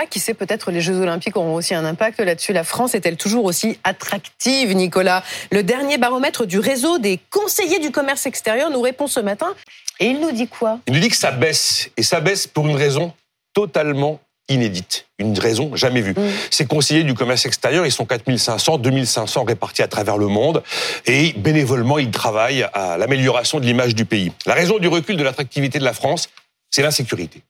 Ah, qui sait, peut-être les Jeux Olympiques auront aussi un impact là-dessus. La France est-elle toujours aussi attractive, Nicolas? Le dernier baromètre du réseau des conseillers du commerce extérieur nous répond ce matin. Et il nous dit quoi? Il nous dit que ça baisse. Et ça baisse pour une raison totalement inédite, une raison jamais vue. Mm. Ces conseillers du commerce extérieur, ils sont 4500, 2500 répartis à travers le monde et bénévolement, ils travaillent à l'amélioration de l'image du pays. La raison du recul de l'attractivité de la France, c'est l'insécurité.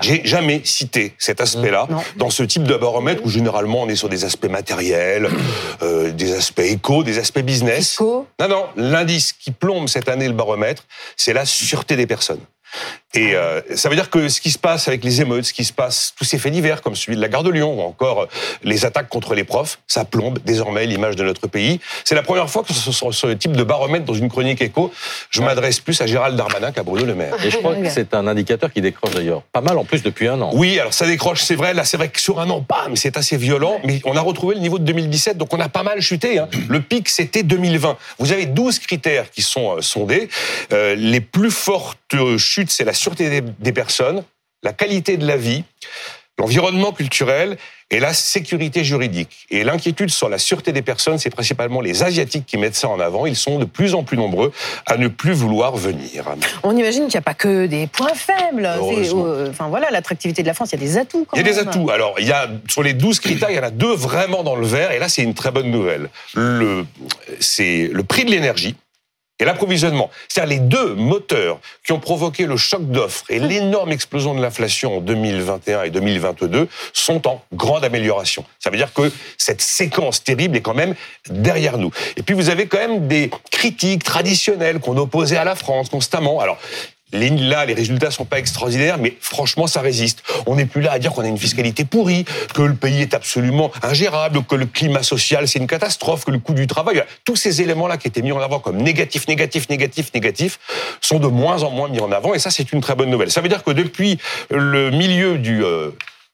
J'ai jamais cité cet aspect-là dans ce type de baromètre où généralement on est sur des aspects matériels, euh, des aspects éco, des aspects business. Non, non, l'indice qui plombe cette année le baromètre, c'est la sûreté des personnes. Et euh, ça veut dire que ce qui se passe avec les émeutes, ce qui se passe, tous ces faits divers comme celui de la gare de Lyon ou encore euh, les attaques contre les profs, ça plombe désormais l'image de notre pays. C'est la première fois que ce sur ce type de baromètre dans une chronique écho, je m'adresse plus à Gérald Darmanin qu'à Bruno Le Maire. Et je crois que c'est un indicateur qui décroche d'ailleurs pas mal en plus depuis un an. Oui, alors ça décroche, c'est vrai. Là, c'est vrai que sur un an, pas, mais c'est assez violent. Mais on a retrouvé le niveau de 2017, donc on a pas mal chuté. Hein. Le pic, c'était 2020. Vous avez 12 critères qui sont euh, sondés. Euh, les plus fortes chutes, c'est la sûreté des, personnes, la qualité de la vie, l'environnement culturel et la sécurité juridique. Et l'inquiétude sur la sûreté des personnes, c'est principalement les Asiatiques qui mettent ça en avant. Ils sont de plus en plus nombreux à ne plus vouloir venir. On imagine qu'il n'y a pas que des points faibles. Euh, enfin voilà, l'attractivité de la France, il y a des atouts. il y a des atouts. Alors, il y a, sur les 12 critères, il y en a deux vraiment dans le vert. Et là, c'est une très bonne nouvelle. Le, c'est le prix de l'énergie et l'approvisionnement. C'est-à-dire les deux moteurs qui ont provoqué le choc d'offres et l'énorme explosion de l'inflation en 2021 et 2022 sont en grande amélioration. Ça veut dire que cette séquence terrible est quand même derrière nous. Et puis vous avez quand même des critiques traditionnelles qu'on opposait à la France constamment. Alors, Là, les résultats sont pas extraordinaires, mais franchement, ça résiste. On n'est plus là à dire qu'on a une fiscalité pourrie, que le pays est absolument ingérable, que le climat social c'est une catastrophe, que le coût du travail, tous ces éléments-là qui étaient mis en avant comme négatifs, négatifs, négatifs, négatifs, sont de moins en moins mis en avant, et ça, c'est une très bonne nouvelle. Ça veut dire que depuis le milieu du euh,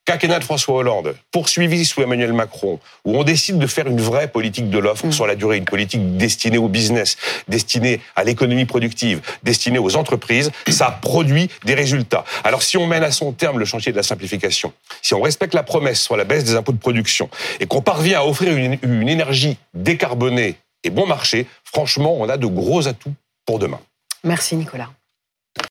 quinquennat de François Hollande, poursuivi sous Emmanuel Macron, où on décide de faire une vraie politique de l'offre mm. sur la durée, une politique destinée au business, destinée à l'économie productive, destinée aux entreprises, ça produit des résultats. Alors si on mène à son terme le chantier de la simplification, si on respecte la promesse sur la baisse des impôts de production et qu'on parvient à offrir une, une énergie décarbonée et bon marché, franchement, on a de gros atouts pour demain. Merci Nicolas.